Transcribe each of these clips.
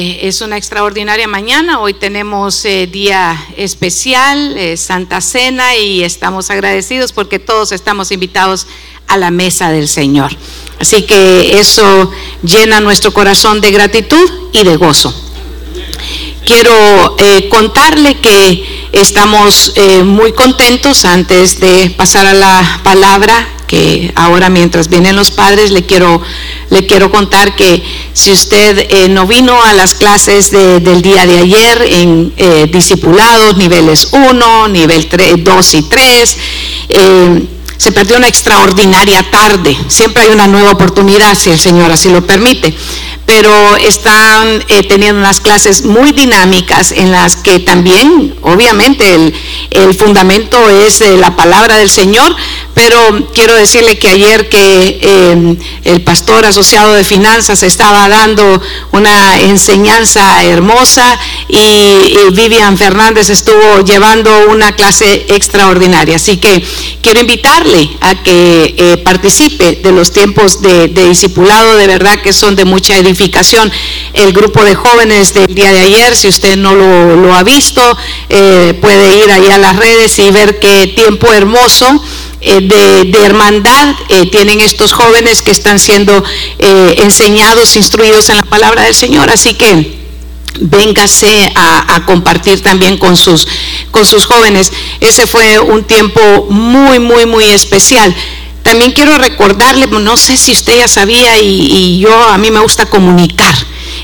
Es una extraordinaria mañana, hoy tenemos eh, día especial, eh, Santa Cena, y estamos agradecidos porque todos estamos invitados a la mesa del Señor. Así que eso llena nuestro corazón de gratitud y de gozo. Quiero eh, contarle que estamos muy contentos antes de pasar a la palabra que ahora mientras vienen los padres le quiero, le quiero contar que si usted eh, no vino a las clases del día de ayer en eh, discipulados, niveles 1, nivel 3, 2 y 3, eh, se perdió una extraordinaria tarde. Siempre hay una nueva oportunidad si el Señor así lo permite pero están eh, teniendo unas clases muy dinámicas en las que también, obviamente, el, fundamento es eh, la palabra del Señor, pero quiero decirle que ayer que em, el pastor asociado de finanzas estaba dando una enseñanza hermosa y, Vivian Fernández estuvo llevando una clase extraordinaria. Así que quiero invitarle a que eh, participe de los tiempos de, de discipulado, de verdad que son de mucha edificación el grupo de jóvenes del día de ayer. Si usted no lo, ha visto, eh, puede ir ahí a las redes y ver qué tiempo hermoso. Eh, de, hermandad eh, tienen estos jóvenes que están siendo enseñados, instruidos en la palabra del Señor. Así que véngase a, a, compartir también con sus, con sus jóvenes. Ese fue un tiempo muy, muy, muy especial. También quiero recordarle, no sé si usted ya sabía y, yo a mí me gusta comunicar.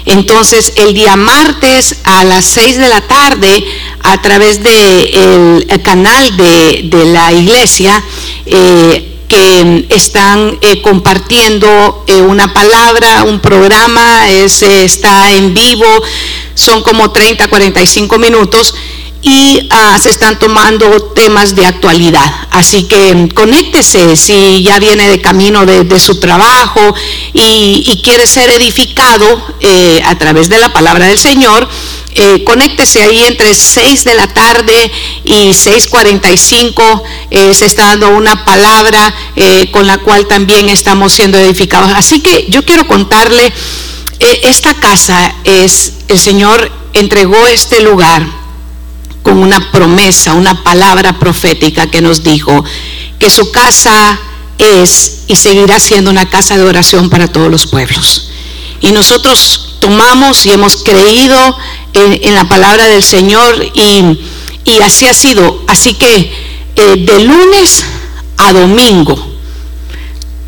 Entonces, el día martes a las 6 de la tarde, a través del de canal de, la iglesia, eh, que están eh, compartiendo eh, una palabra, un programa, está en vivo, son como 30, 45 minutos y ah, se están tomando temas de actualidad. Así que conéctese si ya viene de camino de, su trabajo y, quiere ser edificado eh, a través de la palabra del Señor. Eh, conéctese ahí entre 6 de la tarde y 6.45. Eh, se está dando una palabra con la cual también estamos siendo edificados. Así que yo quiero contarle, esta casa es, el Señor entregó este lugar con una promesa, una palabra profética que nos dijo que su casa es y seguirá siendo una casa de oración para todos los pueblos. Y nosotros tomamos y hemos creído en, la palabra del Señor y, así ha sido. Así que eh, de lunes a domingo,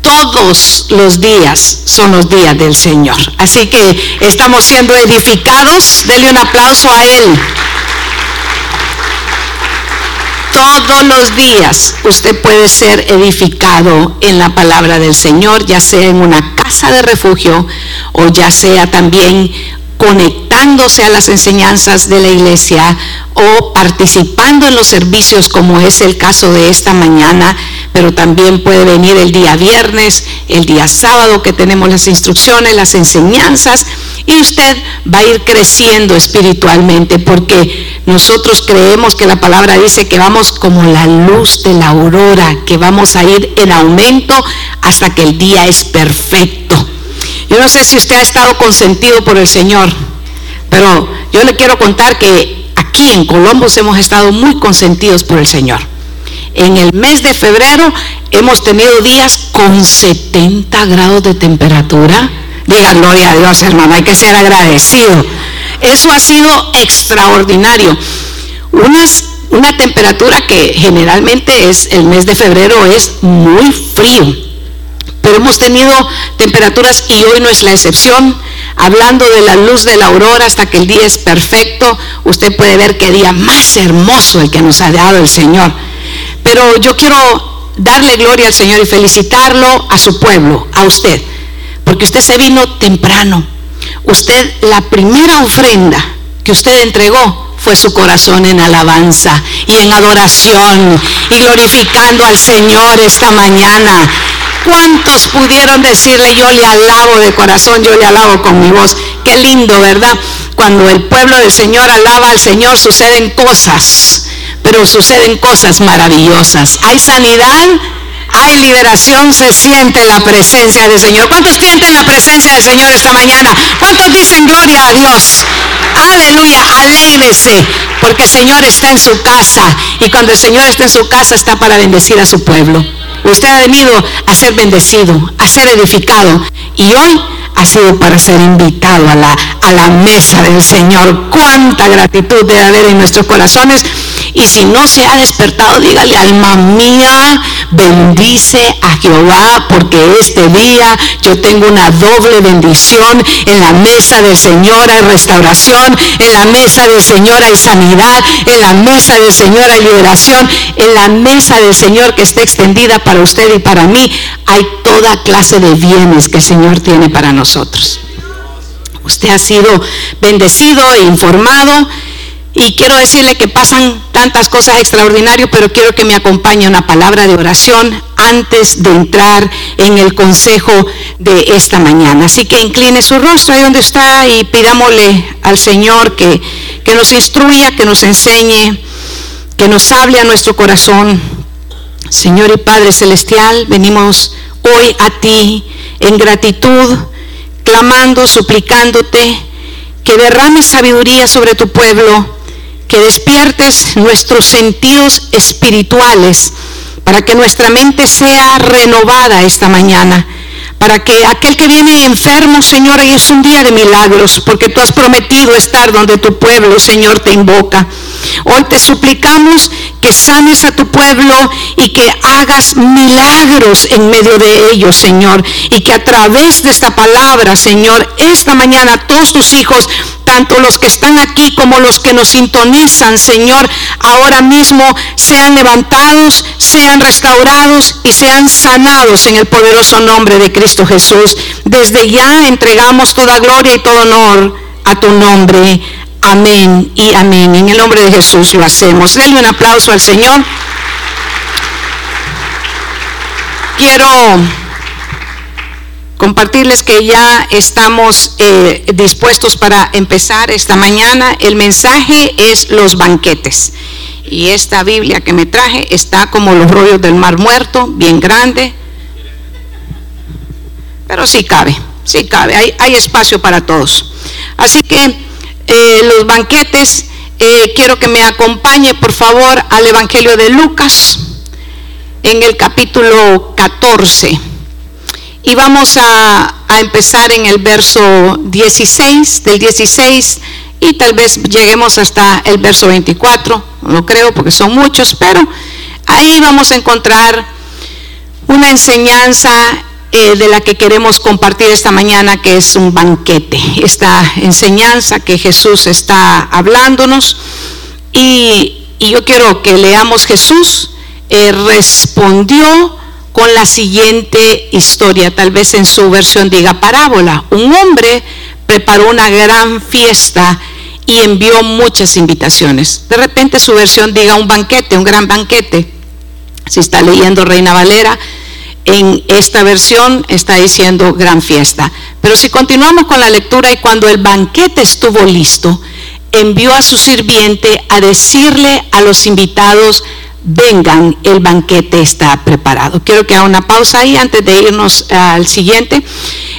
todos los días son los días del Señor. Así que estamos siendo edificados. Dele un aplauso a Él todos los días usted puede ser edificado en la palabra del Señor, ya sea en una casa de refugio o ya sea también conectándose a las enseñanzas de la iglesia o participando en los servicios como es el caso de esta mañana, pero también puede venir el día viernes, el día sábado que tenemos las instrucciones, las enseñanzas y usted va a ir creciendo espiritualmente porque nosotros creemos que la palabra dice que vamos como la luz de la aurora, que vamos a ir en aumento hasta que el día es perfecto. Yo no sé si usted ha estado consentido por el Señor, pero yo le quiero contar que aquí en Colombos hemos estado muy consentidos por el Señor. En el mes de febrero hemos tenido días con 70 grados de temperatura Diga gloria a Dios, hermano, hay que ser agradecido. Eso ha sido extraordinario. una temperatura que generalmente es el mes de febrero es muy frío, pero hemos tenido temperaturas y hoy no es la excepción. Hablando de la luz de la aurora hasta que el día es perfecto, usted puede ver qué día más hermoso el que nos ha dado el Señor. Pero yo quiero darle gloria al Señor y felicitarlo a su pueblo, a usted porque usted se vino temprano. Usted, la primera ofrenda que usted entregó fue su corazón en alabanza y en adoración y glorificando al Señor esta mañana. ¿Cuántos pudieron decirle yo le alabo de corazón, yo le alabo con mi voz? Qué lindo, ¿verdad? Cuando el pueblo del Señor alaba al Señor suceden cosas, pero suceden cosas maravillosas. Hay sanidad, Hay liberación, se siente la presencia del Señor. ¿Cuántos sienten la presencia del Señor esta mañana? ¿Cuántos dicen gloria a Dios? Aleluya, alégrese, porque el Señor está en su casa. Y cuando el Señor está en su casa, está para bendecir a su pueblo. Usted ha venido a ser bendecido, a ser edificado. Y hoy ha sido para ser invitado a la, a la mesa del Señor. Cuánta gratitud debe haber en nuestros corazones. Y si no se ha despertado, dígale, alma mía, bendice a Jehová, porque este día yo tengo una doble bendición. En la mesa del Señor hay restauración, en la mesa del Señor hay sanidad, en la mesa del Señor hay liberación, en la mesa del Señor que está extendida para usted y para mí, hay toda clase de bienes que el Señor tiene para nosotros. Usted ha sido bendecido e informado y quiero decirle que pasan tantas cosas extraordinarias, pero quiero que me acompañe una palabra de oración antes de entrar en el consejo de esta mañana. Así que incline su rostro ahí donde está y pidámosle al Señor que, que nos instruya, que nos enseñe, que nos hable a nuestro corazón. Señor y Padre Celestial, venimos hoy a ti en gratitud, clamando, suplicándote que derrames sabiduría sobre tu pueblo que despiertes nuestros sentidos espirituales para que nuestra mente sea renovada esta mañana. Para que aquel que viene enfermo, Señor, hoy es un día de milagros, porque tú has prometido estar donde tu pueblo, Señor, te invoca. Hoy te suplicamos que sanes a tu pueblo y que hagas milagros en medio de ellos, Señor. Y que a través de esta palabra, Señor, esta mañana todos tus hijos tanto los que están aquí como los que nos sintonizan, Señor, ahora mismo sean levantados, sean restaurados y sean sanados en el poderoso nombre de Cristo Jesús. Desde ya entregamos toda gloria y todo honor a tu nombre. Amén y amén. En el nombre de Jesús lo hacemos. Denle un aplauso al Señor. Quiero compartirles que ya estamos eh, dispuestos para empezar esta mañana. El mensaje es los banquetes. Y esta Biblia que me traje está como los rollos del mar muerto, bien grande. Pero sí cabe, sí cabe, hay, espacio para todos. Así que eh, los banquetes, eh, quiero que me acompañe por favor al Evangelio de Lucas en el capítulo 14. Y vamos a, empezar en el verso 16, del 16, y tal vez lleguemos hasta el verso 24, no creo porque son muchos, pero ahí vamos a encontrar una enseñanza eh, de la que queremos compartir esta mañana, que es un banquete, esta enseñanza que Jesús está hablándonos. Y, yo quiero que leamos Jesús eh, respondió con la siguiente historia, tal vez en su versión diga parábola. Un hombre preparó una gran fiesta y envió muchas invitaciones. De repente su versión diga un banquete, un gran banquete. Si está leyendo Reina Valera, en esta versión está diciendo gran fiesta. Pero si continuamos con la lectura y cuando el banquete estuvo listo, envió a su sirviente a decirle a los invitados, vengan, el banquete está preparado. Quiero que haga una pausa ahí antes de irnos al siguiente.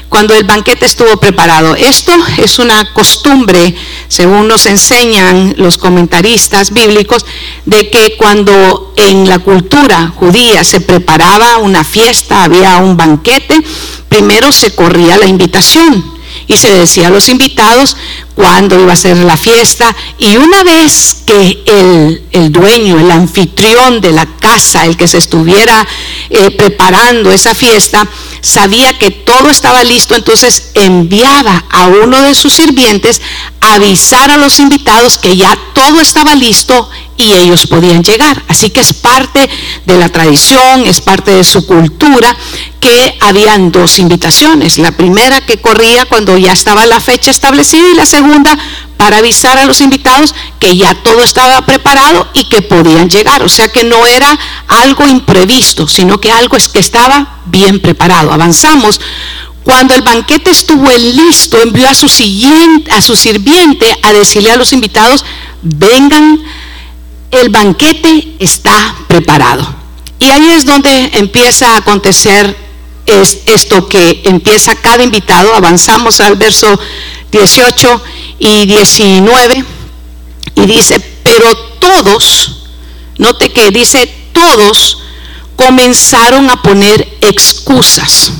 Cuando el banquete estuvo preparado. Esto es una costumbre, según nos enseñan los comentaristas bíblicos, de que cuando en la cultura judía se preparaba una fiesta, había un banquete, primero se corría la invitación y se decía a los invitados cuándo iba a ser la fiesta y una vez que el, dueño, el anfitrión de la casa, el que se estuviera eh, preparando esa fiesta, sabía que todo estaba listo, entonces enviaba a uno de sus sirvientes a avisar a los invitados que ya todo estaba listo y ellos podían llegar. Así que es parte de la tradición, es parte de su cultura que habían dos invitaciones. La primera que corría cuando ya estaba la fecha establecida y la segunda para avisar a los invitados que ya todo estaba preparado y que podían llegar. O sea que no era algo imprevisto, sino que algo es que estaba bien preparado. Avanzamos. Cuando el banquete estuvo listo, envió a su, siguiente, a su sirviente a decirle a los invitados, vengan el banquete está preparado. Y ahí es donde empieza a acontecer es esto que empieza cada invitado. Avanzamos al verso 18 y 19 y dice, pero todos, note que dice todos comenzaron a poner excusas.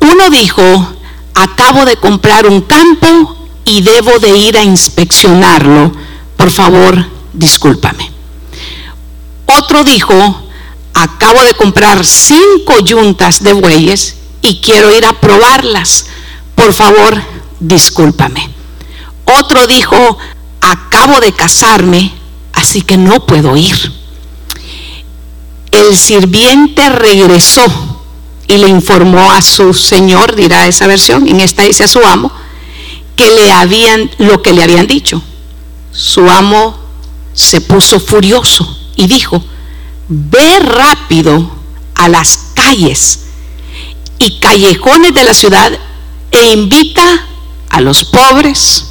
Uno dijo, acabo de comprar un campo y debo de ir a inspeccionarlo. Por favor, discúlpame. Otro dijo, acabo de comprar cinco yuntas de bueyes y quiero ir a probarlas. Por favor, discúlpame. Otro dijo, acabo de casarme, así que no puedo ir. El sirviente regresó y le informó a su señor, dirá esa versión, en esta dice a su amo, que le habían lo que le habían dicho. Su amo se puso furioso y dijo, ve rápido a las calles y callejones de la ciudad e invita a los pobres,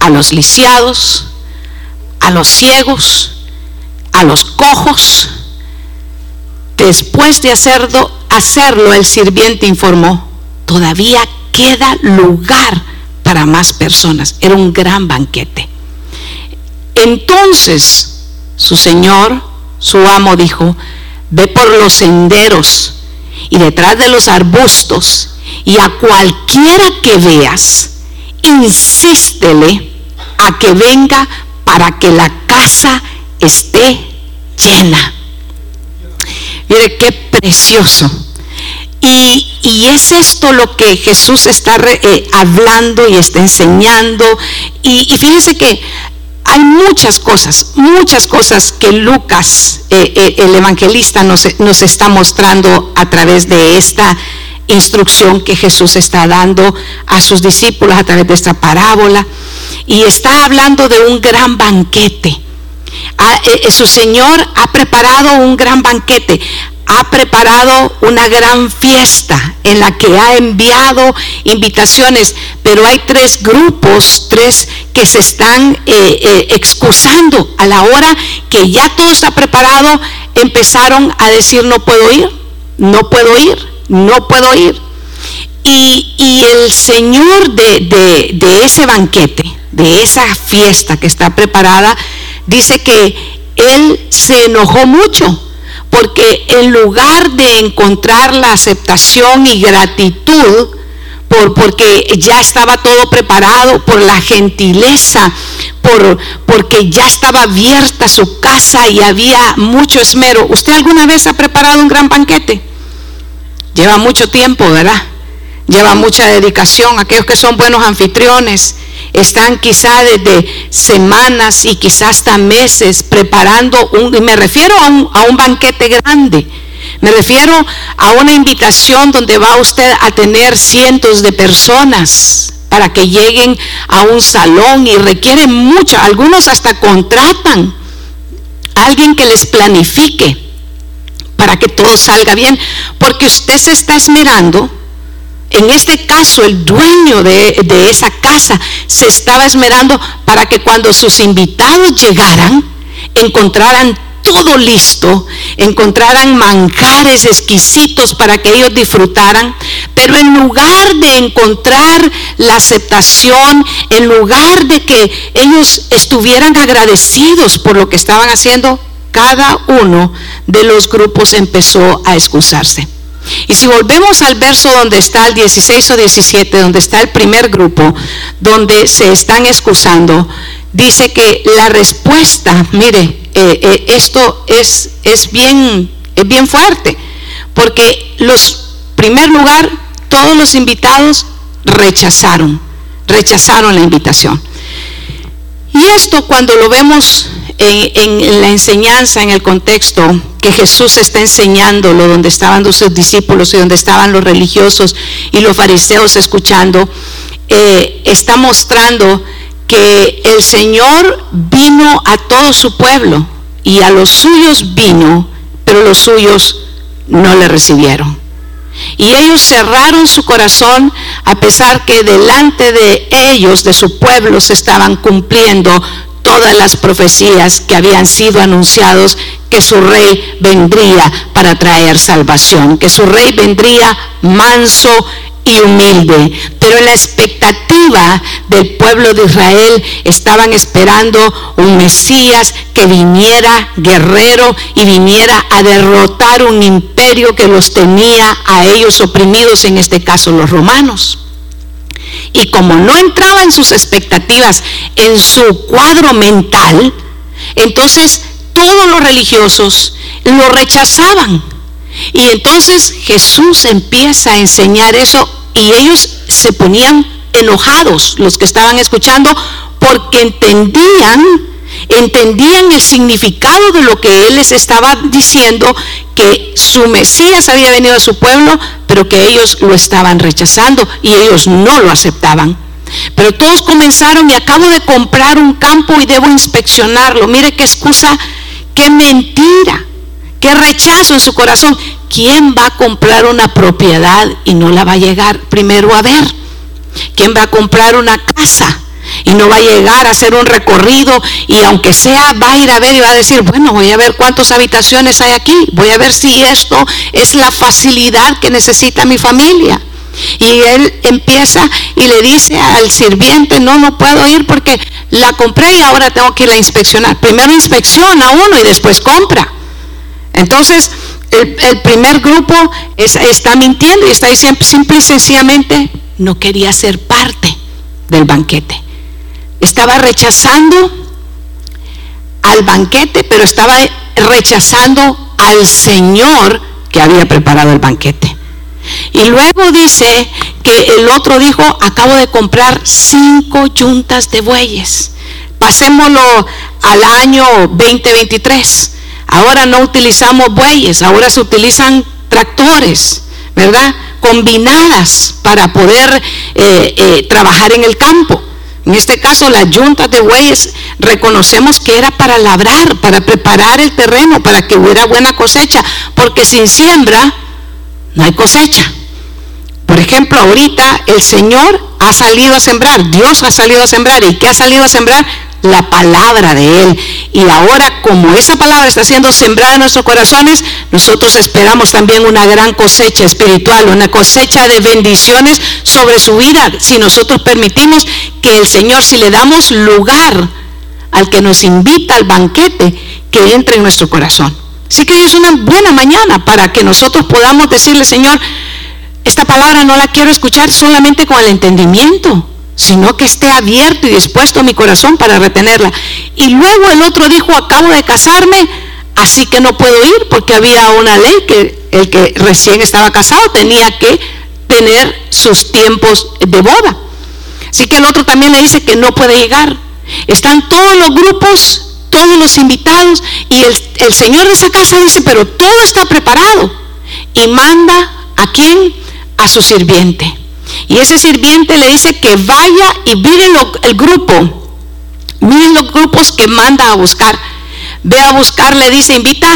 a los lisiados, a los ciegos, a los cojos. Después de hacerlo, hacerlo, el sirviente informó, todavía queda lugar para más personas. Era un gran banquete. Entonces su señor su amo dijo, ve por los senderos y detrás de los arbustos y a cualquiera que veas, insístele a que venga para que la casa esté llena. Mire qué precioso. Y, es esto lo que Jesús está eh, hablando y está enseñando. Y, y fíjense que hay muchas cosas, muchas cosas que Lucas, eh, eh, el evangelista, nos, está mostrando a través de esta instrucción que Jesús está dando a sus discípulos a través de esta parábola. Y está hablando de un gran banquete. Ah, eh, su Señor ha preparado un gran banquete ha preparado una gran fiesta en la que ha enviado invitaciones, pero hay tres grupos, tres que se están eh, eh, excusando a la hora que ya todo está preparado, empezaron a decir no puedo ir, no puedo ir, no puedo ir. Y, el Señor de, de ese banquete, de esa fiesta que está preparada, dice que Él se enojó mucho porque en lugar de encontrar la aceptación y gratitud, por, porque ya estaba todo preparado, por la gentileza, por, porque ya estaba abierta su casa y había mucho esmero. ¿Usted alguna vez ha preparado un gran banquete? Lleva mucho tiempo, ¿verdad? Lleva mucha dedicación. Aquellos que son buenos anfitriones están quizá desde semanas y quizás hasta meses preparando un, y me refiero a un, a un banquete grande. Me refiero a una invitación donde va usted a tener cientos de personas para que lleguen a un salón y requiere mucho. Algunos hasta contratan a alguien que les planifique para que todo salga bien, porque usted se está esmerando en este caso, el dueño de, esa casa se estaba esmerando para que cuando sus invitados llegaran, encontraran todo listo, encontraran manjares exquisitos para que ellos disfrutaran, pero en lugar de encontrar la aceptación, en lugar de que ellos estuvieran agradecidos por lo que estaban haciendo, cada uno de los grupos empezó a excusarse. Y si volvemos al verso donde está el 16 o 17, donde está el primer grupo, donde se están excusando, dice que la respuesta, mire, eh, eh, esto es, es, bien, es bien fuerte, porque los, primer lugar, todos los invitados rechazaron, rechazaron la invitación. Y esto cuando lo vemos en, la enseñanza, en el contexto que Jesús está enseñándolo, donde estaban sus discípulos y donde estaban los religiosos y los fariseos escuchando, eh, está mostrando que el Señor vino a todo su pueblo y a los suyos vino, pero los suyos no le recibieron. Y ellos cerraron su corazón a pesar que delante de ellos, de su pueblo, se estaban cumpliendo todas las profecías que habían sido anunciados que su rey vendría para traer salvación, que su rey vendría manso y humilde. Pero en la expectativa del pueblo de Israel estaban esperando un Mesías que viniera guerrero y viniera a derrotar un imperio que los tenía a ellos oprimidos, en este caso los romanos. Y como no entraba en sus expectativas, en su cuadro mental, entonces todos los religiosos lo rechazaban. Y entonces Jesús empieza a enseñar eso y ellos se ponían enojados, los que estaban escuchando, porque entendían, entendían el significado de lo que él les estaba diciendo, que su Mesías había venido a su pueblo, pero que ellos lo estaban rechazando y ellos no lo aceptaban. Pero todos comenzaron y acabo de comprar un campo y debo inspeccionarlo. Mire qué excusa, qué mentira, qué rechazo en su corazón. ¿Quién va a comprar una propiedad y no la va a llegar primero a ver? ¿Quién va a comprar una casa y no va a llegar a hacer un recorrido y aunque sea va a ir a ver y va a decir, bueno, voy a ver cuántas habitaciones hay aquí, voy a ver si esto es la facilidad que necesita mi familia? Y él empieza y le dice al sirviente, no, no puedo ir porque la compré y ahora tengo que ir a inspeccionar. Primero inspecciona uno y después compra. Entonces, el, primer grupo está mintiendo y está diciendo simple y sencillamente no quería ser parte del banquete. Estaba rechazando al banquete, pero estaba rechazando al Señor que había preparado el banquete. Y luego dice que el otro dijo, acabo de comprar cinco yuntas de bueyes. Pasémoslo al año 2023. Ahora no utilizamos bueyes, ahora se utilizan tractores, ¿verdad? Combinadas para poder eh, eh, trabajar en el campo. En este caso, las yuntas de bueyes reconocemos que era para labrar, para preparar el terreno, para que hubiera buena cosecha, porque sin siembra no hay cosecha. Por ejemplo, ahorita el Señor ha salido a sembrar, Dios ha salido a sembrar. ¿Y qué ha salido a sembrar? La palabra de Él. Y ahora, como esa palabra está siendo sembrada en nuestros corazones, nosotros esperamos también una gran cosecha espiritual, una cosecha de bendiciones sobre su vida, si nosotros permitimos que el Señor, si le damos lugar al que nos invita al banquete, que entre en nuestro corazón. Así que es una buena mañana para que nosotros podamos decirle, Señor, esta palabra no la quiero escuchar solamente con el entendimiento sino que esté abierto y dispuesto mi corazón para retenerla. Y luego el otro dijo, acabo de casarme, así que no puedo ir porque había una ley que el que recién estaba casado tenía que tener sus tiempos de boda. Así que el otro también le dice que no puede llegar. Están todos los grupos, todos los invitados y el, el señor de esa casa dice, pero todo está preparado. Y manda a quién? A su sirviente. Y ese sirviente le dice que vaya y miren el grupo. Miren los grupos que manda a buscar. Ve a buscar, le dice, invita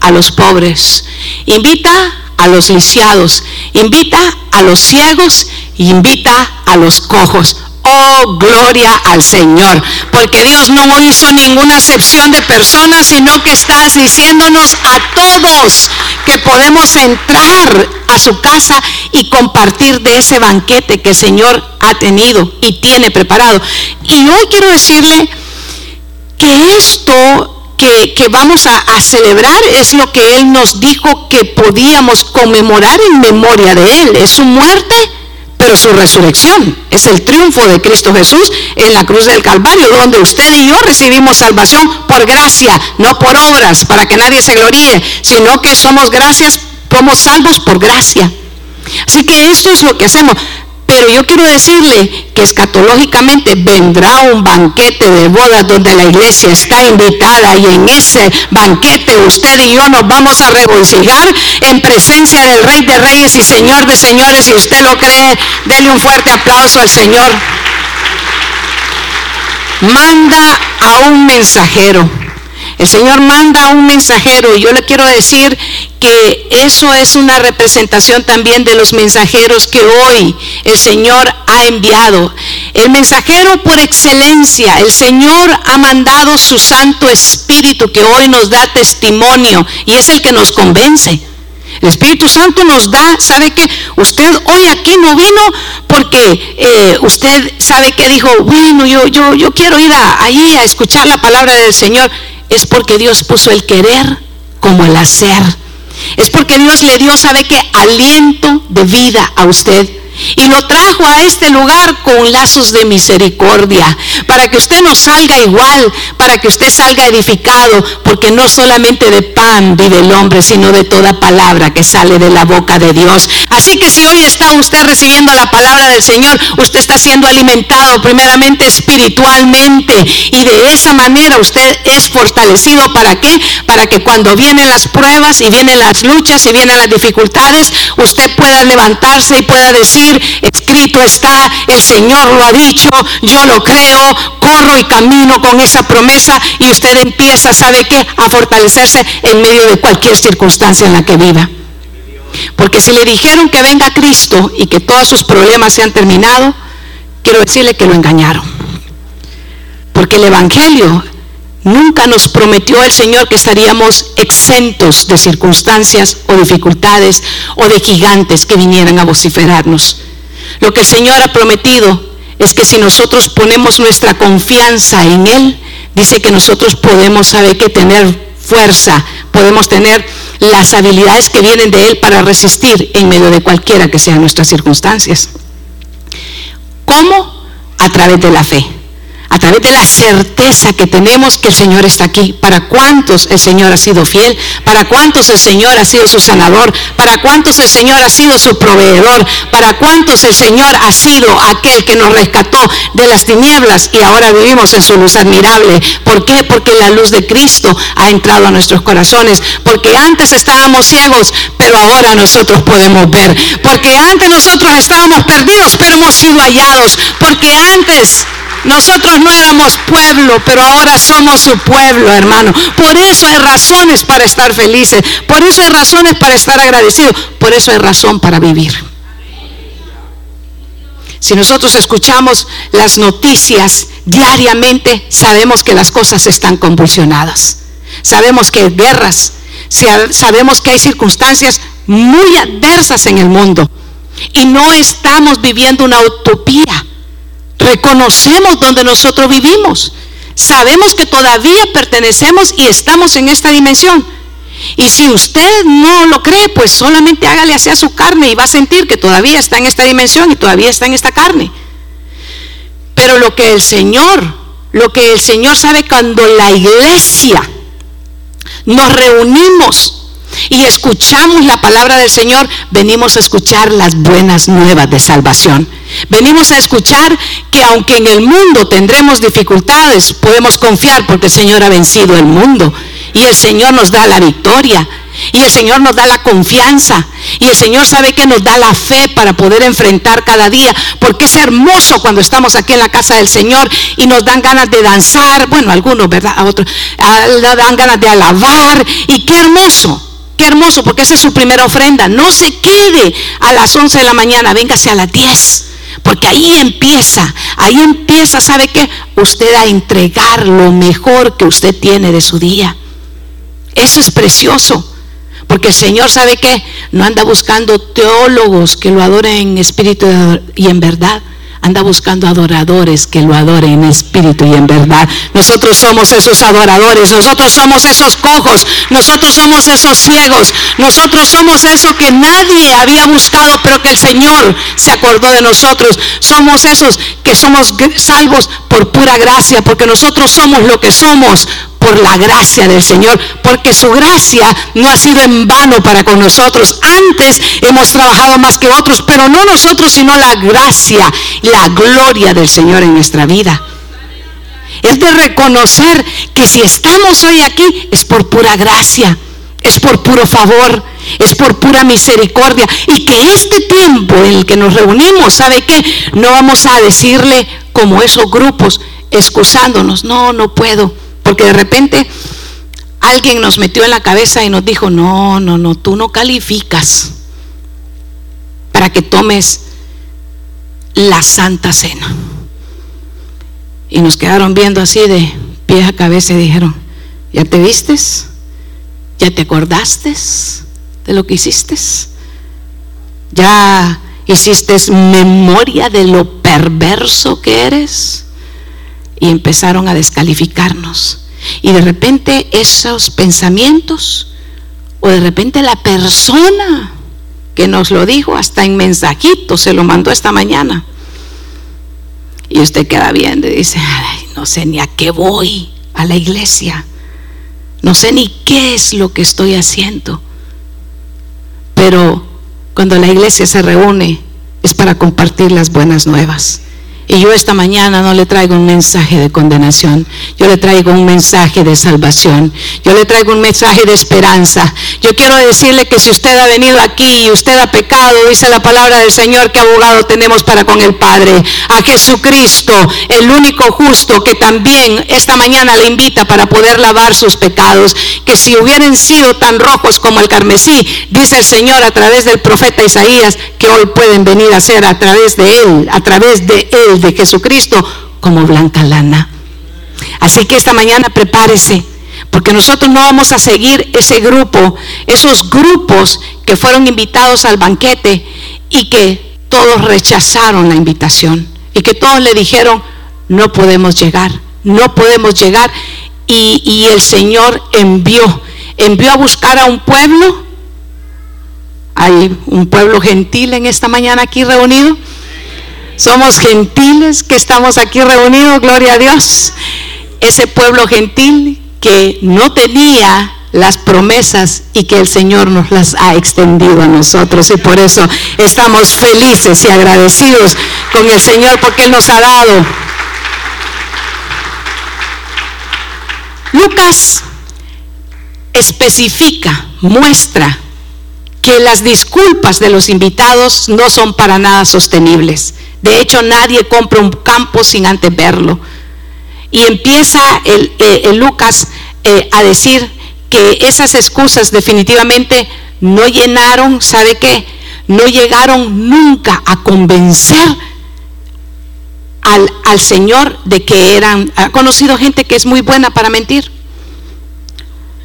a los pobres, invita a los lisiados, invita a los ciegos, invita a los cojos. Oh, gloria al Señor. Porque Dios no hizo ninguna excepción de personas, sino que estás diciéndonos a todos que podemos entrar a su casa y compartir de ese banquete que el Señor ha tenido y tiene preparado. Y hoy quiero decirle que esto que, vamos a, a, celebrar es lo que Él nos dijo que podíamos conmemorar en memoria de Él. Es su muerte pero su resurrección es el triunfo de Cristo Jesús en la cruz del Calvario, donde usted y yo recibimos salvación por gracia, no por obras, para que nadie se gloríe, sino que somos gracias, somos salvos por gracia. Así que esto es lo que hacemos. Pero yo quiero decirle que escatológicamente vendrá un banquete de bodas donde la iglesia está invitada y en ese banquete usted y yo nos vamos a regocijar en presencia del Rey de Reyes y Señor de Señores. Si usted lo cree, denle un fuerte aplauso al Señor. Manda a un mensajero. El Señor manda un mensajero y yo le quiero decir que eso es una representación también de los mensajeros que hoy el Señor ha enviado. El mensajero por excelencia, el Señor ha mandado su Santo Espíritu que hoy nos da testimonio y es el que nos convence. El Espíritu Santo nos da, ¿sabe que Usted hoy aquí no vino porque eh, usted sabe que dijo, bueno, yo, yo, yo quiero ir a, a escuchar la palabra del Señor. Es porque Dios puso el querer como el hacer. Es porque Dios le dio, ¿sabe que Aliento de vida a usted y lo trajo a este lugar con lazos de misericordia, para que usted no salga igual, para que usted salga edificado, porque no solamente de pan vive el hombre, sino de toda palabra que sale de la boca de Dios. Así que si hoy está usted recibiendo la palabra del Señor, usted está siendo alimentado primeramente espiritualmente y de esa manera usted es fortalecido. ¿Para qué? Para que cuando vienen las pruebas y vienen las luchas y vienen las dificultades, usted pueda levantarse y pueda decir, escrito está, el Señor lo ha dicho, yo lo creo, corro y camino con esa promesa y usted empieza, ¿sabe qué? A fortalecerse en medio de cualquier circunstancia en la que viva. Porque si le dijeron que venga Cristo y que todos sus problemas se han terminado, quiero decirle que lo engañaron. Porque el Evangelio nunca nos prometió el Señor que estaríamos exentos de circunstancias o dificultades o de gigantes que vinieran a vociferarnos. Lo que el Señor ha prometido es que si nosotros ponemos nuestra confianza en Él, dice que nosotros podemos saber que tener fuerza, podemos tener las habilidades que vienen de Él para resistir en medio de cualquiera que sean nuestras circunstancias. ¿Cómo? A través de la fe a través de la certeza que tenemos que el Señor está aquí. Para cuántos el Señor ha sido fiel, para cuántos el Señor ha sido su sanador, para cuántos el Señor ha sido su proveedor, para cuántos el Señor ha sido aquel que nos rescató de las tinieblas y ahora vivimos en su luz admirable. ¿Por qué? Porque la luz de Cristo ha entrado a nuestros corazones. Porque antes estábamos ciegos, pero ahora nosotros podemos ver. Porque antes nosotros estábamos perdidos, pero hemos sido hallados. Porque antes nosotros no éramos pueblo, pero ahora somos su pueblo, hermano. Por eso hay razones para estar felices. Por eso hay razones para estar agradecidos. Por eso hay razón para vivir. Si nosotros escuchamos las noticias diariamente, sabemos que las cosas están convulsionadas. Sabemos que hay guerras. Sabemos que hay circunstancias muy adversas en el mundo. Y no estamos viviendo una utopía reconocemos donde nosotros vivimos. Sabemos que todavía pertenecemos y estamos en esta dimensión. Y si usted no lo cree, pues solamente hágale hacia su carne y va a sentir que todavía está en esta dimensión y todavía está en esta carne. Pero lo que el Señor, lo que el Señor sabe cuando la iglesia nos reunimos y escuchamos la palabra del Señor, venimos a escuchar las buenas nuevas de salvación. Venimos a escuchar que aunque en el mundo tendremos dificultades, podemos confiar porque el Señor ha vencido el mundo y el Señor nos da la victoria. Y el Señor nos da la confianza. Y el Señor sabe que nos da la fe para poder enfrentar cada día. Porque es hermoso cuando estamos aquí en la casa del Señor y nos dan ganas de danzar. Bueno, algunos, ¿verdad? A otros. Nos dan ganas de alabar. Y qué hermoso. Qué hermoso, porque esa es su primera ofrenda. No se quede a las 11 de la mañana, véngase a las 10. Porque ahí empieza, ahí empieza, ¿sabe qué? Usted a entregar lo mejor que usted tiene de su día. Eso es precioso. Porque el Señor sabe qué? No anda buscando teólogos que lo adoren en espíritu y en verdad anda buscando adoradores que lo adoren en espíritu y en verdad. Nosotros somos esos adoradores, nosotros somos esos cojos, nosotros somos esos ciegos, nosotros somos eso que nadie había buscado, pero que el Señor se acordó de nosotros. Somos esos que somos salvos por pura gracia, porque nosotros somos lo que somos por la gracia del Señor, porque su gracia no ha sido en vano para con nosotros. Antes hemos trabajado más que otros, pero no nosotros, sino la gracia, la gloria del Señor en nuestra vida. Es de reconocer que si estamos hoy aquí es por pura gracia, es por puro favor, es por pura misericordia. Y que este tiempo en el que nos reunimos, ¿sabe qué? No vamos a decirle como esos grupos, excusándonos, no, no puedo porque de repente alguien nos metió en la cabeza y nos dijo, no, no, no, tú no calificas para que tomes la santa cena. Y nos quedaron viendo así de pie a cabeza y dijeron, ¿ya te vistes? ¿Ya te acordaste de lo que hiciste? ¿Ya hiciste memoria de lo perverso que eres? Y empezaron a descalificarnos. Y de repente esos pensamientos, o de repente la persona que nos lo dijo, hasta en mensajito se lo mandó esta mañana. Y usted queda viendo y dice, no sé ni a qué voy a la iglesia. No sé ni qué es lo que estoy haciendo. Pero cuando la iglesia se reúne es para compartir las buenas nuevas. Y yo esta mañana no le traigo un mensaje de condenación, yo le traigo un mensaje de salvación, yo le traigo un mensaje de esperanza. Yo quiero decirle que si usted ha venido aquí y usted ha pecado, dice la palabra del Señor, que abogado tenemos para con el Padre, a Jesucristo, el único justo, que también esta mañana le invita para poder lavar sus pecados, que si hubieran sido tan rojos como el carmesí, dice el Señor a través del profeta Isaías, que hoy pueden venir a ser a través de Él, a través de Él de Jesucristo como blanca lana. Así que esta mañana prepárese, porque nosotros no vamos a seguir ese grupo, esos grupos que fueron invitados al banquete y que todos rechazaron la invitación y que todos le dijeron, no podemos llegar, no podemos llegar. Y, y el Señor envió, envió a buscar a un pueblo. Hay un pueblo gentil en esta mañana aquí reunido somos gentiles que estamos aquí reunidos, gloria a Dios. Ese pueblo gentil que no tenía las promesas y que el Señor nos las ha extendido a nosotros y por eso estamos felices y agradecidos con el Señor porque Él nos ha dado. Lucas especifica, muestra que las disculpas de los invitados no son para nada sostenibles. De hecho, nadie compra un campo sin antes verlo. Y empieza el, eh, Lucas eh, a decir que esas excusas definitivamente no llenaron, ¿sabe qué? No llegaron nunca a convencer al, al, Señor de que eran, ha conocido gente que es muy buena para mentir.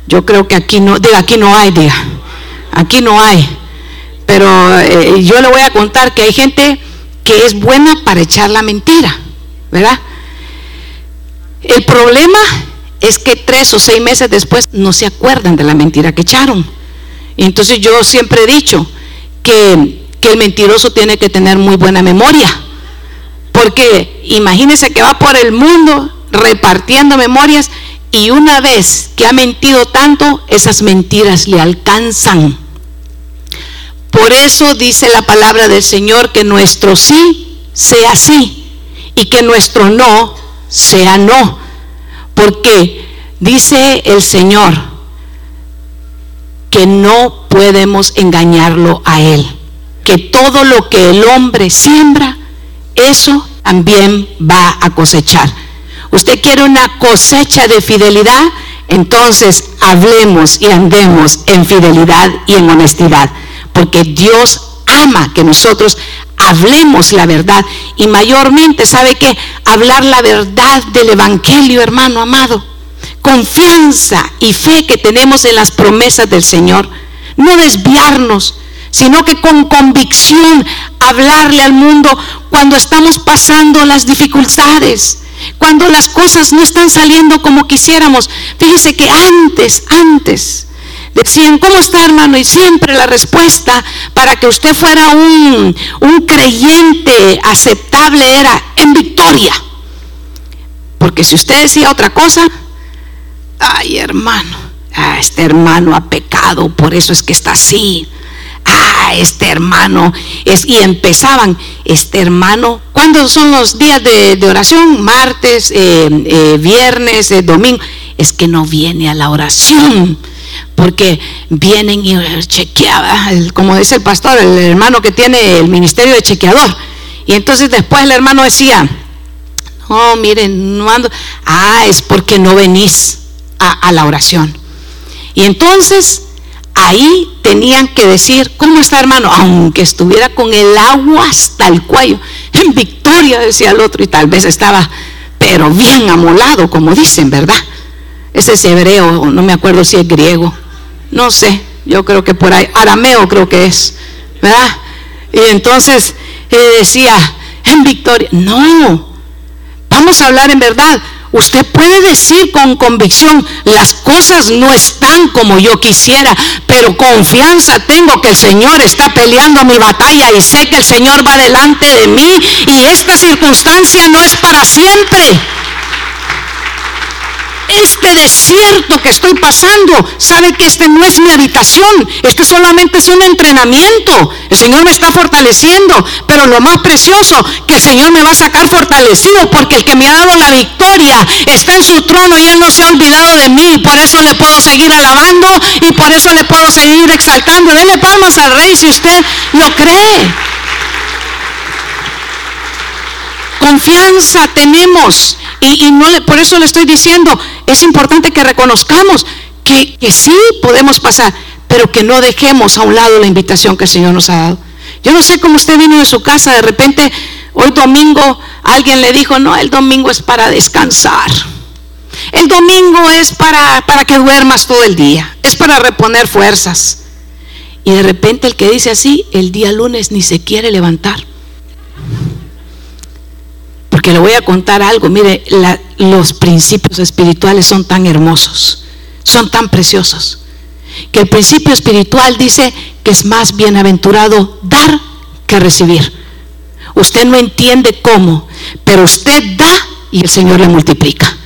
Yo creo que aquí no, diga, aquí no hay, diga, aquí no hay. Pero eh, yo le voy a contar que hay gente que es buena para echar la mentira, ¿verdad? El problema es que tres o seis meses después no se acuerdan de la mentira que echaron. Entonces yo siempre he dicho que, que el mentiroso tiene que tener muy buena memoria. Porque imagínense que va por el mundo repartiendo memorias y una vez que ha mentido tanto, esas mentiras le alcanzan. Por eso dice la palabra del Señor que nuestro sí sea sí y que nuestro no sea no. Porque dice el Señor que no podemos engañarlo a Él. Que todo lo que el hombre siembra, eso también va a cosechar. Usted quiere una cosecha de fidelidad, entonces hablemos y andemos en fidelidad y en honestidad porque Dios ama que nosotros hablemos la verdad y mayormente, ¿sabe qué? Hablar la verdad del Evangelio, hermano amado. Confianza y fe que tenemos en las promesas del Señor. No desviarnos, sino que con convicción hablarle al mundo cuando estamos pasando las dificultades, cuando las cosas no están saliendo como quisiéramos. Fíjese que antes, antes, Decían, ¿cómo está hermano? Y siempre la respuesta para que usted fuera un, creyente aceptable era en victoria. Porque si usted decía otra cosa, ay hermano, ah, este hermano ha pecado, por eso es que está así. Ah, este hermano es, y empezaban, este hermano, ¿cuándo son los días de, oración? Martes, eh, eh, viernes, eh, domingo. Es que no viene a la oración porque vienen y chequeaban, como dice el pastor, el hermano que tiene el ministerio de chequeador. Y entonces después el hermano decía, no, miren, no ando, ah, es porque no venís a, la oración. Y entonces ahí tenían que decir, ¿cómo está hermano? Aunque estuviera con el agua hasta el cuello. En victoria, decía el otro, y tal vez estaba, pero bien amolado, como dicen, ¿verdad? Ese es hebreo, no me acuerdo si es griego, no sé, yo creo que por ahí, arameo creo que es, ¿verdad? Y entonces eh, decía, en victoria, no, vamos a hablar en verdad. Usted puede decir con convicción, las cosas no están como yo quisiera, pero confianza tengo que el Señor está peleando mi batalla y sé que el Señor va delante de mí y esta circunstancia no es para siempre este desierto que estoy pasando, sabe que este no es mi habitación, este solamente es un entrenamiento. El Señor me está fortaleciendo, pero lo más precioso, que el Señor me va a sacar fortalecido, porque el que me ha dado la victoria está en su trono y Él no se ha olvidado de mí. Por eso le puedo seguir alabando y por eso le puedo seguir exaltando. Dele palmas al rey si usted lo cree. Confianza tenemos y, no por eso le estoy diciendo, es importante que reconozcamos que, que sí podemos pasar, pero que no dejemos a un lado la invitación que el Señor nos ha dado. Yo no sé cómo usted vino de su casa, de repente hoy domingo alguien le dijo, no, el domingo es para descansar. El domingo es para, para que duermas todo el día, es para reponer fuerzas. Y de repente el que dice así, el día lunes ni se quiere levantar. Porque le voy a contar algo. Mire, los principios espirituales son tan hermosos, son tan preciosos, que el principio espiritual dice que es más bienaventurado dar que recibir. Usted no entiende cómo, pero usted da y el Señor le multiplica.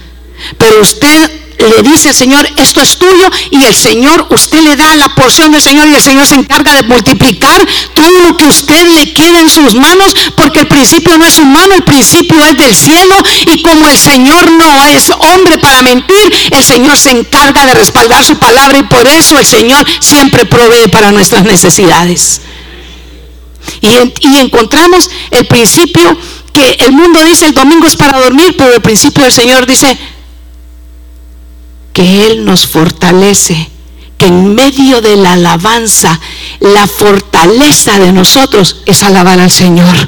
Pero usted le dice al Señor, esto es tuyo, y el Señor, usted le da la porción del Señor y el Señor se encarga de multiplicar todo lo que usted le queda en sus manos, porque el principio no es humano, el principio es del cielo, y como el Señor no es hombre para mentir, el Señor se encarga de respaldar su palabra y por eso el Señor siempre provee para nuestras necesidades. Y, y encontramos el principio que el mundo dice el domingo es para dormir, pero el principio del Señor dice que Él nos fortalece, que en medio de la alabanza, la fortaleza de nosotros es alabar al Señor.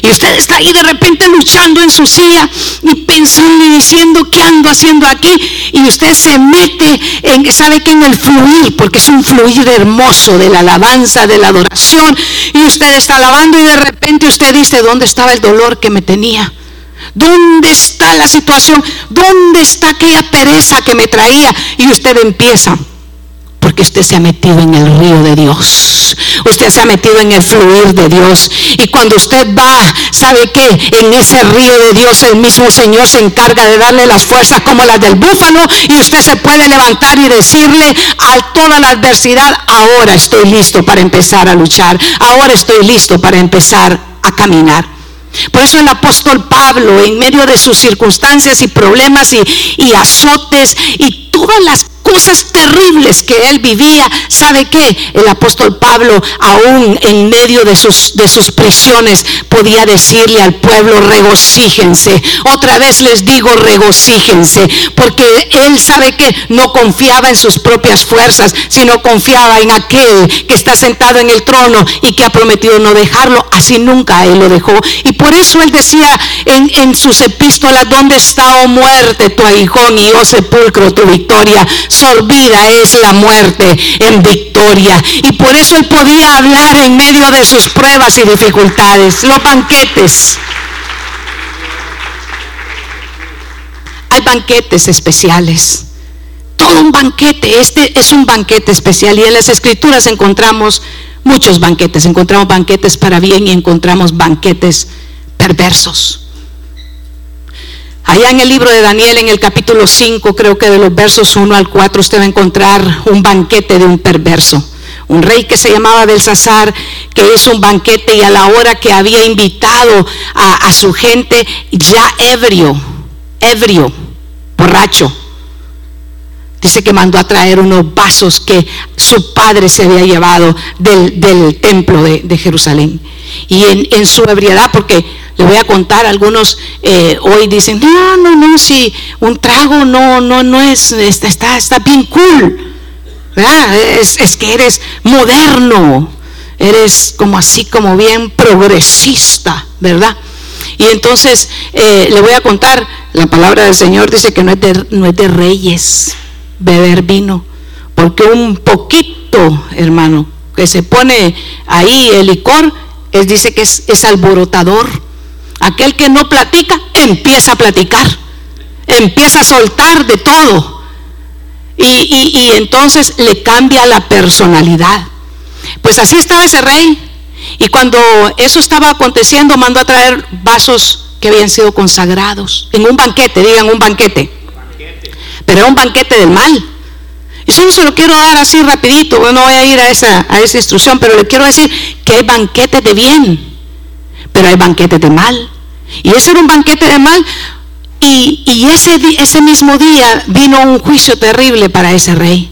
Y usted está ahí de repente luchando en su silla y pensando y diciendo qué ando haciendo aquí. Y usted se mete en, sabe que en el fluir, porque es un fluir hermoso de la alabanza, de la adoración. Y usted está alabando y de repente usted dice, ¿dónde estaba el dolor que me tenía? ¿Dónde está la situación? ¿Dónde está aquella pereza que me traía? Y usted empieza, porque usted se ha metido en el río de Dios. Usted se ha metido en el fluir de Dios. Y cuando usted va, ¿sabe que En ese río de Dios el mismo Señor se encarga de darle las fuerzas como las del búfalo. Y usted se puede levantar y decirle a toda la adversidad, ahora estoy listo para empezar a luchar. Ahora estoy listo para empezar a caminar. Por eso el apóstol Pablo, en medio de sus circunstancias y problemas y, azotes y todas las cosas terribles que él vivía, ¿sabe qué? El apóstol Pablo, aún en medio de sus, de sus prisiones, podía decirle al pueblo, regocíjense. Otra vez les digo, regocíjense, porque él sabe que no confiaba en sus propias fuerzas, sino confiaba en aquel que está sentado en el trono y que ha prometido no dejarlo. Así nunca él lo dejó. Y por eso él decía en, en sus epístolas, ¿dónde está, oh muerte, tu aguijón y oh sepulcro, tu victoria? Sorbida es la muerte en victoria. Y por eso él podía hablar en medio de sus pruebas y dificultades. Los banquetes. Hay banquetes especiales. Todo un banquete. Este es un banquete especial. Y en las escrituras encontramos muchos banquetes. Encontramos banquetes para bien y encontramos banquetes perversos. Allá en el libro de Daniel, en el capítulo 5, creo que de los versos 1 al 4, usted va a encontrar un banquete de un perverso. Un rey que se llamaba Belsasar, que hizo un banquete y a la hora que había invitado a, a su gente, ya ebrio, ebrio, borracho, Dice que mandó a traer unos vasos que su padre se había llevado del, templo de, Jerusalén. Y en, su ebriedad, porque le voy a contar, algunos eh, hoy dicen, no, no, no, si un trago no, no, no es, está, está bien cool. Es, es que eres moderno, eres como así, como bien progresista, ¿verdad? Y entonces eh, le voy a contar, la palabra del Señor dice que no es de, no es de reyes beber vino, porque un poquito, hermano, que se pone ahí el licor, él dice que es, es alborotador. Aquel que no platica, empieza a platicar, empieza a soltar de todo. Y, y entonces le cambia la personalidad. Pues así estaba ese rey. Y cuando eso estaba aconteciendo, mandó a traer vasos que habían sido consagrados en un banquete, digan un banquete. Pero era un banquete del mal. Y solo se lo quiero dar así rapidito, no voy a ir a esa, a esa instrucción, pero le quiero decir que hay banquetes de bien, pero hay banquetes de mal. Y ese era un banquete de mal. Y, y ese, ese mismo día vino un juicio terrible para ese rey.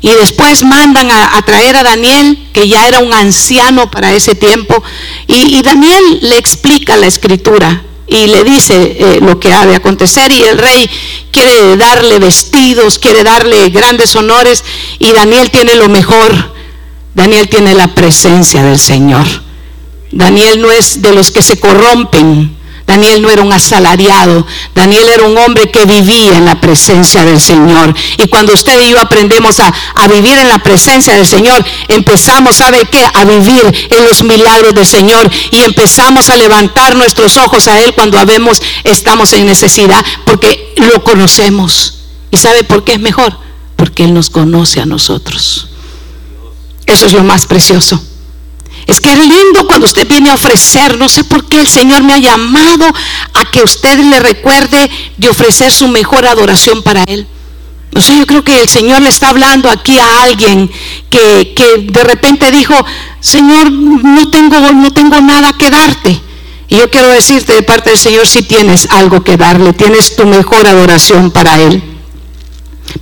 Y después mandan a, traer a Daniel, que ya era un anciano para ese tiempo. Y, Daniel le explica la escritura y le dice eh, lo que ha de acontecer. Y el rey quiere darle vestidos, quiere darle grandes honores. Y Daniel tiene lo mejor. Daniel tiene la presencia del Señor. Daniel no es de los que se corrompen. Daniel no era un asalariado, Daniel era un hombre que vivía en la presencia del Señor. Y cuando usted y yo aprendemos a, vivir en la presencia del Señor, empezamos, ¿sabe qué? A vivir en los milagros del Señor y empezamos a levantar nuestros ojos a Él cuando habemos, estamos en necesidad, porque lo conocemos. ¿Y sabe por qué es mejor? Porque Él nos conoce a nosotros. Eso es lo más precioso. Es que es lindo cuando usted viene a ofrecer. No sé por qué el Señor me ha llamado a que usted le recuerde de ofrecer su mejor adoración para Él. No sé, yo creo que el Señor le está hablando aquí a alguien que, de repente dijo, Señor, no tengo, no tengo nada que darte. Y yo quiero decirte de parte del Señor, si tienes algo que darle, tienes tu mejor adoración para Él.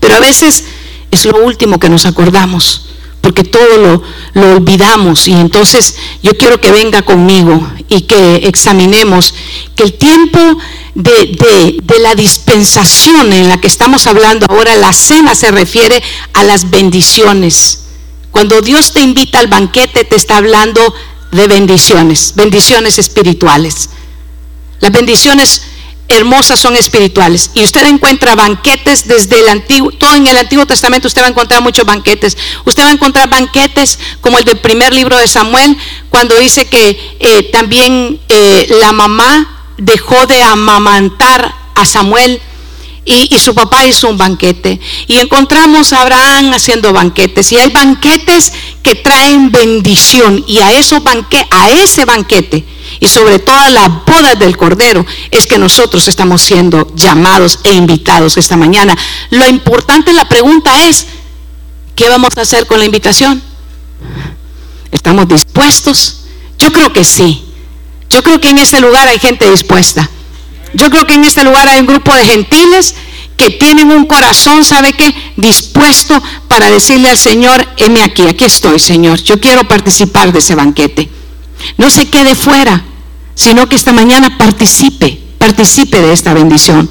Pero a veces es lo último que nos acordamos porque todo lo, olvidamos y entonces yo quiero que venga conmigo y que examinemos que el tiempo de, de, la dispensación en la que estamos hablando ahora, la cena se refiere a las bendiciones. Cuando Dios te invita al banquete, te está hablando de bendiciones, bendiciones espirituales. Las bendiciones hermosas son espirituales. Y usted encuentra banquetes desde el antiguo, todo en el Antiguo Testamento usted va a encontrar muchos banquetes. Usted va a encontrar banquetes como el del primer libro de Samuel, cuando dice que eh, también eh, la mamá dejó de amamantar a Samuel. Y, su papá hizo un banquete. Y encontramos a Abraham haciendo banquetes. Y hay banquetes que traen bendición. Y a, eso banque, a ese banquete y sobre todas las bodas del Cordero es que nosotros estamos siendo llamados e invitados esta mañana. Lo importante, la pregunta es, ¿qué vamos a hacer con la invitación? ¿Estamos dispuestos? Yo creo que sí. Yo creo que en este lugar hay gente dispuesta. Yo creo que en este lugar hay un grupo de gentiles que tienen un corazón, ¿sabe qué? Dispuesto para decirle al Señor, heme aquí, aquí estoy, Señor. Yo quiero participar de ese banquete. No se quede fuera, sino que esta mañana participe, participe de esta bendición.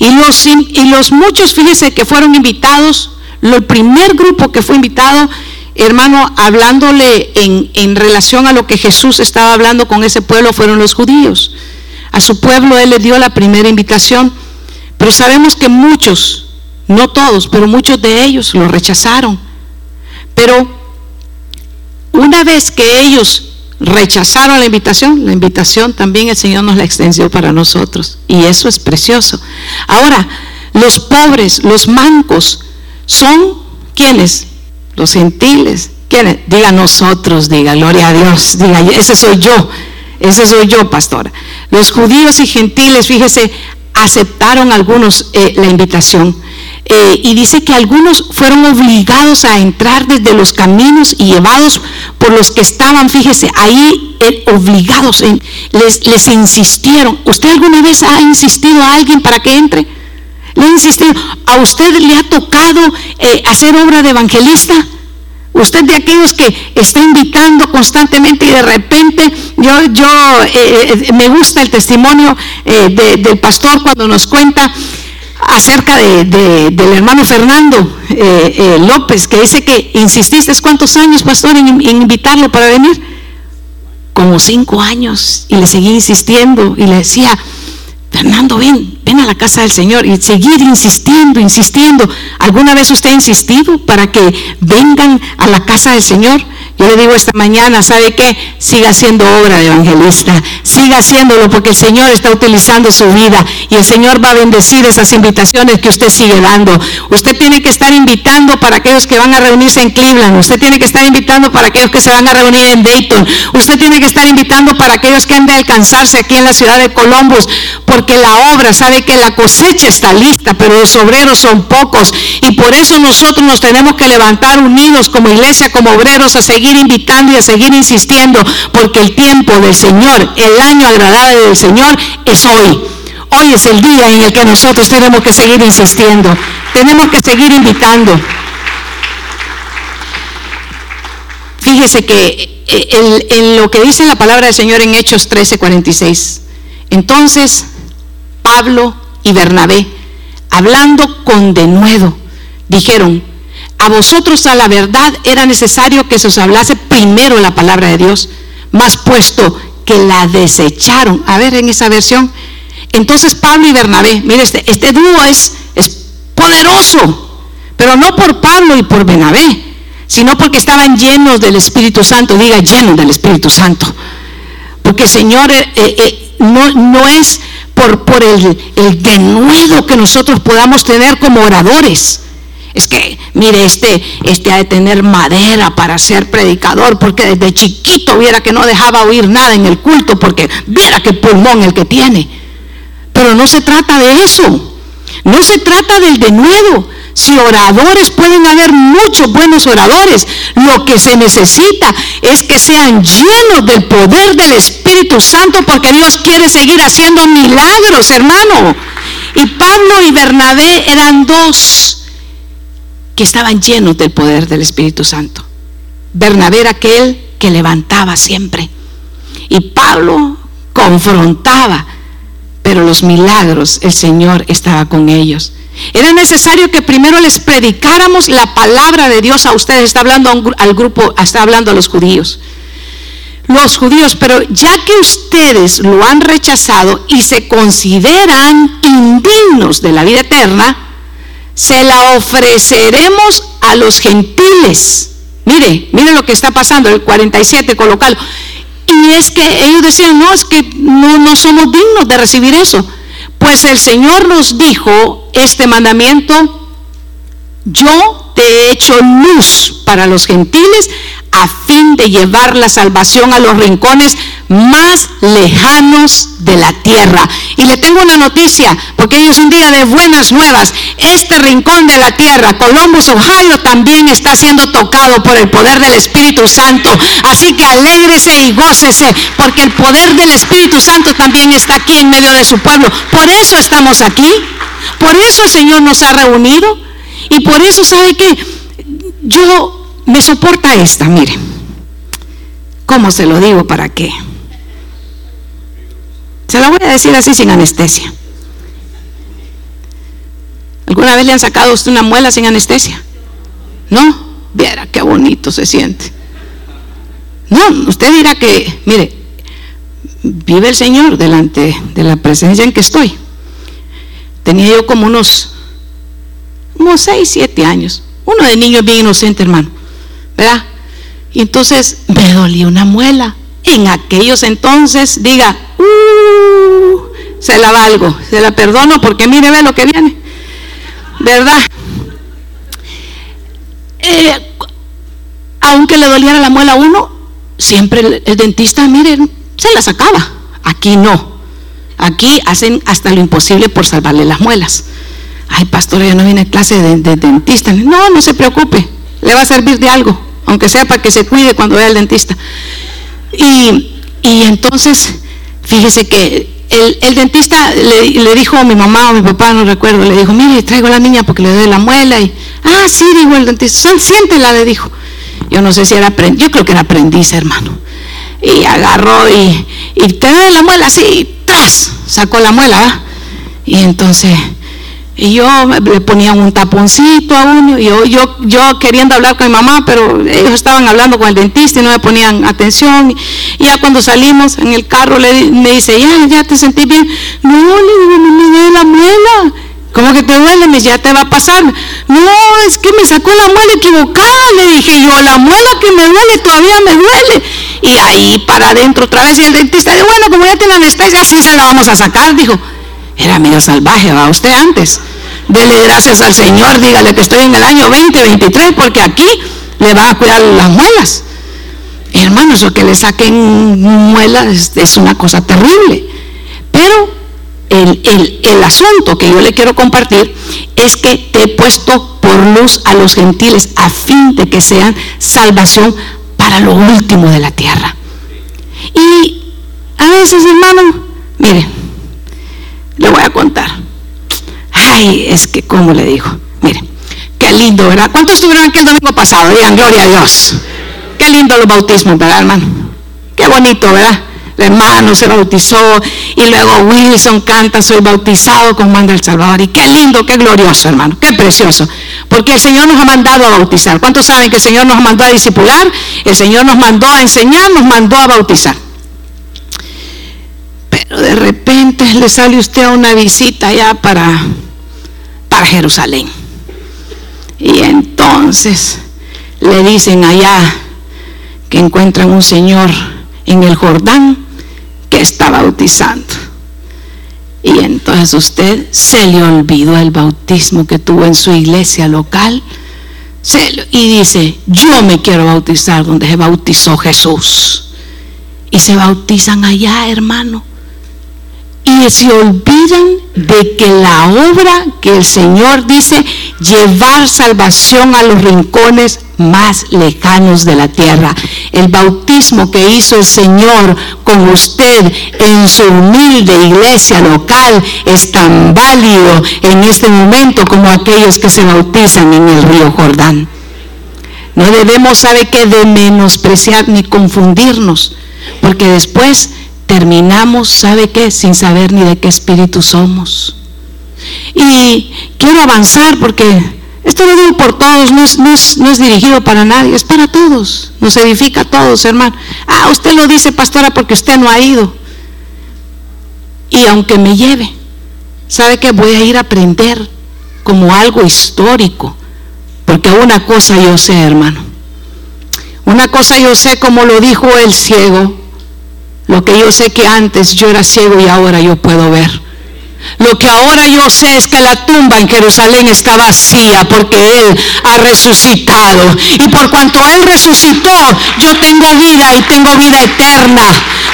Y los, y los muchos, fíjese que fueron invitados, el primer grupo que fue invitado, hermano, hablándole en, en relación a lo que Jesús estaba hablando con ese pueblo, fueron los judíos. A su pueblo Él le dio la primera invitación, pero sabemos que muchos, no todos, pero muchos de ellos lo rechazaron. Pero una vez que ellos rechazaron la invitación, la invitación también el Señor nos la extendió para nosotros. Y eso es precioso. Ahora, los pobres, los mancos, son quienes? Los gentiles. ¿Quiénes? Diga nosotros, diga, gloria a Dios, diga, ese soy yo, ese soy yo, pastora. Los judíos y gentiles, fíjese, aceptaron algunos eh, la invitación. Eh, y dice que algunos fueron obligados a entrar desde los caminos y llevados por los que estaban, fíjese, ahí eh, obligados, les, les insistieron. ¿Usted alguna vez ha insistido a alguien para que entre? ¿Le ha insistido? ¿A usted le ha tocado hacer obra de evangelista? Usted de aquellos que está invitando constantemente y de repente, yo, yo me gusta el testimonio del pastor cuando nos cuenta acerca de, del hermano Fernando eh, eh, López, que dice que insististe cuántos años, pastor, en, invitarlo para venir. Como cinco años. Y le seguí insistiendo y le decía, Fernando, ven, ven a la casa del Señor y seguir insistiendo, insistiendo. ¿Alguna vez usted ha insistido para que vengan a la casa del Señor? Yo le digo esta mañana, ¿sabe qué? Siga haciendo obra de evangelista, siga haciéndolo porque el Señor está utilizando su vida y el Señor va a bendecir esas invitaciones que usted sigue dando. Usted tiene que estar invitando para aquellos que van a reunirse en Cleveland, usted tiene que estar invitando para aquellos que se van a reunir en Dayton, usted tiene que estar invitando para aquellos que han de alcanzarse aquí en la ciudad de Columbus, porque la obra, sabe que la cosecha está lista, pero los obreros son pocos. Y por eso nosotros nos tenemos que levantar unidos como iglesia, como obreros a seguir invitando y a seguir insistiendo, porque el tiempo del Señor, el año agradable del Señor es hoy. Hoy es el día en el que nosotros tenemos que seguir insistiendo, tenemos que seguir invitando. Fíjese que eh, en lo que dice la palabra del Señor en Hechos 13:46, entonces Pablo y Bernabé, hablando con denuedo, dijeron, a vosotros a la verdad era necesario que se os hablase primero la palabra de Dios, más puesto que la desecharon. A ver en esa versión. Entonces Pablo y Bernabé, mire, este, este dúo es, es poderoso, pero no por Pablo y por Bernabé, sino porque estaban llenos del Espíritu Santo, diga llenos del Espíritu Santo. Porque Señor, eh, eh, eh, no, no, es por, por el, el denuedo que nosotros podamos tener como oradores es que, mire, este, este ha de tener madera para ser predicador, porque desde chiquito viera que no dejaba oír nada en el culto, porque viera qué pulmón el que tiene. Pero no se trata de eso, no se trata del denuedo. Si oradores pueden haber muchos buenos oradores, lo que se necesita es que sean llenos del poder del Espíritu Santo, porque Dios quiere seguir haciendo milagros, hermano. Y Pablo y Bernabé eran dos que estaban llenos del poder del Espíritu Santo. Bernabé era aquel que levantaba siempre. Y Pablo confrontaba, pero los milagros el Señor estaba con ellos. Era necesario que primero les predicáramos la palabra de Dios a ustedes. Está hablando al grupo, está hablando a los judíos. Los judíos, pero ya que ustedes lo han rechazado y se consideran indignos de la vida eterna, se la ofreceremos a los gentiles. Mire, mire lo que está pasando, el 47, colocalo. Y es que ellos decían, no, es que no, no somos dignos de recibir eso. Pues el Señor nos dijo este mandamiento, yo te he hecho luz para los gentiles a fin de llevar la salvación a los rincones más lejanos de la tierra. Y le tengo una noticia, porque hoy es un día de buenas nuevas. Este rincón de la tierra, Columbus, Ohio, también está siendo tocado por el poder del Espíritu Santo. Así que alégrese y gócese, porque el poder del Espíritu Santo también está aquí en medio de su pueblo. Por eso estamos aquí. Por eso el Señor nos ha reunido. Y por eso, ¿sabe que Yo me soporta esta, mire. ¿Cómo se lo digo para qué? Se la voy a decir así sin anestesia. ¿Alguna vez le han sacado a usted una muela sin anestesia? ¿No? Viera qué bonito se siente. No, usted dirá que, mire, vive el Señor delante de la presencia en que estoy. Tenía yo como unos, unos 6, 7 años. Uno de niño bien inocente, hermano. ¿verdad? Entonces me dolía una muela. En aquellos entonces, diga, uh, se la valgo, se la perdono porque mire, ve lo que viene. ¿Verdad? Eh, aunque le doliera la muela a uno, siempre el, dentista, miren, se la sacaba. Aquí no. Aquí hacen hasta lo imposible por salvarle las muelas. Ay, pastora, ya no viene clase de, de dentista. No, no se preocupe le va a servir de algo, aunque sea para que se cuide cuando vaya al dentista. Y, entonces, fíjese que el, dentista le, dijo a mi mamá o mi papá, no recuerdo, le dijo, mire, traigo a la niña porque le doy la muela. Y, ah, sí, dijo el dentista, siéntela, le dijo. Yo no sé si era aprendiz, yo creo que era aprendiz, hermano. Y agarró y, y te doy la muela así, y tras, sacó la muela, Y entonces Y yo le ponía un taponcito a uno, y yo, yo, yo queriendo hablar con mi mamá, pero ellos estaban hablando con el dentista y no me ponían atención. Y ya cuando salimos en el carro le, me dice, ya, te sentí bien. No, le digo, no me duele la muela. ¿Cómo que te duele? Me ya te va a pasar. No, es que me sacó la muela equivocada. Le dije yo, la muela que me duele todavía me duele. Y ahí para adentro otra vez. Y el dentista dijo, bueno, como ya tiene anestesia, así se la vamos a sacar. Dijo, era medio salvaje, va usted antes. Dele gracias al Señor, dígale que estoy en el año 2023, porque aquí le va a cuidar las muelas. Hermanos, lo que le saquen muelas es, una cosa terrible. Pero el, el, asunto que yo le quiero compartir es que te he puesto por luz a los gentiles a fin de que sean salvación para lo último de la tierra. Y a veces, hermano, mire, le voy a contar. Ay, es que, ¿cómo le digo? Mire, qué lindo, ¿verdad? ¿Cuántos estuvieron aquí el domingo pasado? Digan, gloria a Dios. Qué lindo los bautismos, ¿verdad, hermano? Qué bonito, ¿verdad? El hermano se bautizó y luego Wilson canta, soy bautizado con manda el Salvador. Y qué lindo, qué glorioso, hermano, qué precioso. Porque el Señor nos ha mandado a bautizar. ¿Cuántos saben que el Señor nos mandó a discipular? El Señor nos mandó a enseñar, nos mandó a bautizar de repente le sale usted a una visita ya para, para Jerusalén. Y entonces le dicen allá que encuentran un señor en el Jordán que está bautizando. Y entonces usted se le olvidó el bautismo que tuvo en su iglesia local. y dice, yo me quiero bautizar donde se bautizó Jesús. Y se bautizan allá, hermano y se olvidan de que la obra que el Señor dice, llevar salvación a los rincones más lejanos de la tierra. El bautismo que hizo el Señor con usted en su humilde iglesia local es tan válido en este momento como aquellos que se bautizan en el río Jordán. No debemos, sabe que, de menospreciar ni confundirnos, porque después terminamos, ¿sabe qué? Sin saber ni de qué espíritu somos. Y quiero avanzar porque esto lo digo por todos, no es, no, es, dirigido para nadie, es para todos, nos edifica a todos, hermano. Ah, usted lo dice, pastora, porque usted no ha ido. Y aunque me lleve, ¿sabe que voy a ir a aprender como algo histórico? Porque una cosa yo sé, hermano. Una cosa yo sé como lo dijo el ciego, lo que yo sé que antes yo era ciego y ahora yo puedo ver. Lo que ahora yo sé es que la tumba en Jerusalén está vacía porque Él ha resucitado. Y por cuanto Él resucitó, yo tengo vida y tengo vida eterna.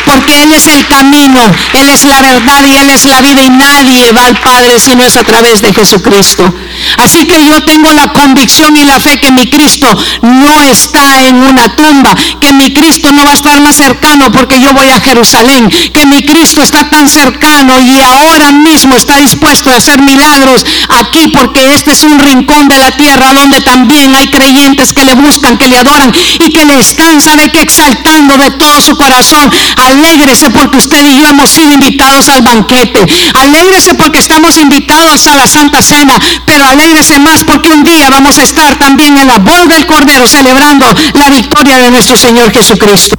Porque Él es el camino, Él es la verdad y Él es la vida y nadie va al Padre si no es a través de Jesucristo. Así que yo tengo la convicción y la fe que mi Cristo no está en una tumba, que mi Cristo no va a estar más cercano porque yo voy a Jerusalén, que mi Cristo está tan cercano y ahora mismo está dispuesto a hacer milagros aquí porque este es un rincón de la tierra donde también hay creyentes que le buscan, que le adoran y que le están, sabe que exaltando de todo su corazón. Alégrese porque usted y yo hemos sido invitados al banquete. Alégrese porque estamos invitados a la Santa Cena, pero alégrese más porque un día vamos a estar también en la boda del Cordero celebrando la victoria de nuestro Señor Jesucristo.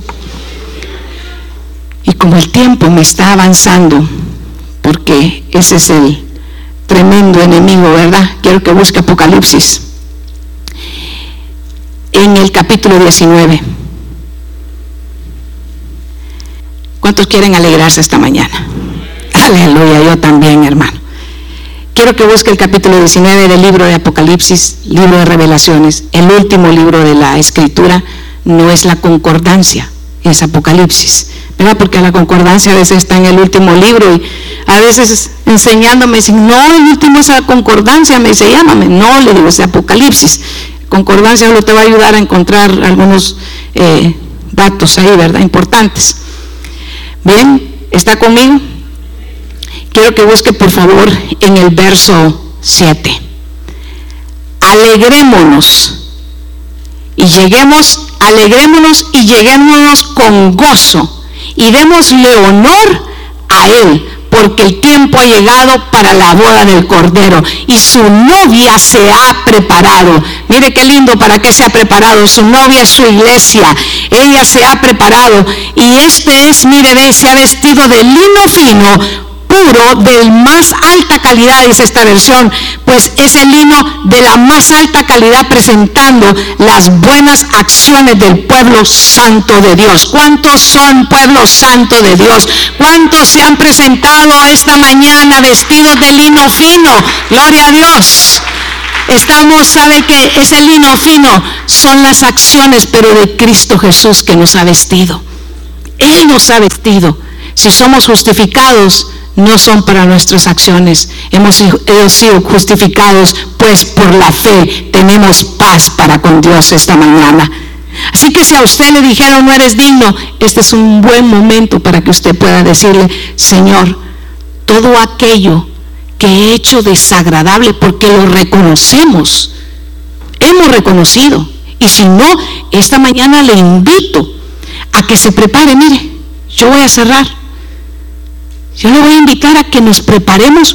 Y como el tiempo me está avanzando, porque ese es el tremendo enemigo, ¿verdad? Quiero que busque Apocalipsis. En el capítulo 19. ¿Cuántos quieren alegrarse esta mañana? Aleluya, yo también, hermano. Quiero que busque el capítulo 19 del libro de Apocalipsis, libro de revelaciones. El último libro de la escritura no es la concordancia, es Apocalipsis. ¿verdad? Porque la concordancia a veces está en el último libro y a veces enseñándome dicen, no, el último es la concordancia, me dice, llámame. No, le digo, es Apocalipsis. Concordancia solo te va a ayudar a encontrar algunos eh, datos ahí, ¿verdad? Importantes. Bien, ¿está conmigo? Quiero que busque por favor en el verso 7. Alegrémonos y lleguemos, alegrémonos y lleguémonos con gozo y démosle honor a Él, porque el tiempo ha llegado para la boda del Cordero y su novia se ha preparado. Mire qué lindo para qué se ha preparado. Su novia es su iglesia. Ella se ha preparado y este es, mire, ve, se ha vestido de lino fino puro de más alta calidad, dice esta versión, pues es el lino de la más alta calidad presentando las buenas acciones del pueblo santo de Dios. ¿Cuántos son pueblo santo de Dios? ¿Cuántos se han presentado esta mañana vestidos de lino fino? Gloria a Dios. Estamos, sabe que ese lino fino son las acciones, pero de Cristo Jesús que nos ha vestido. Él nos ha vestido. Si somos justificados, no son para nuestras acciones. Hemos sido justificados, pues por la fe tenemos paz para con Dios esta mañana. Así que si a usted le dijeron no eres digno, este es un buen momento para que usted pueda decirle, Señor, todo aquello que he hecho desagradable, porque lo reconocemos, hemos reconocido. Y si no, esta mañana le invito a que se prepare, mire, yo voy a cerrar yo le voy a invitar a que nos preparemos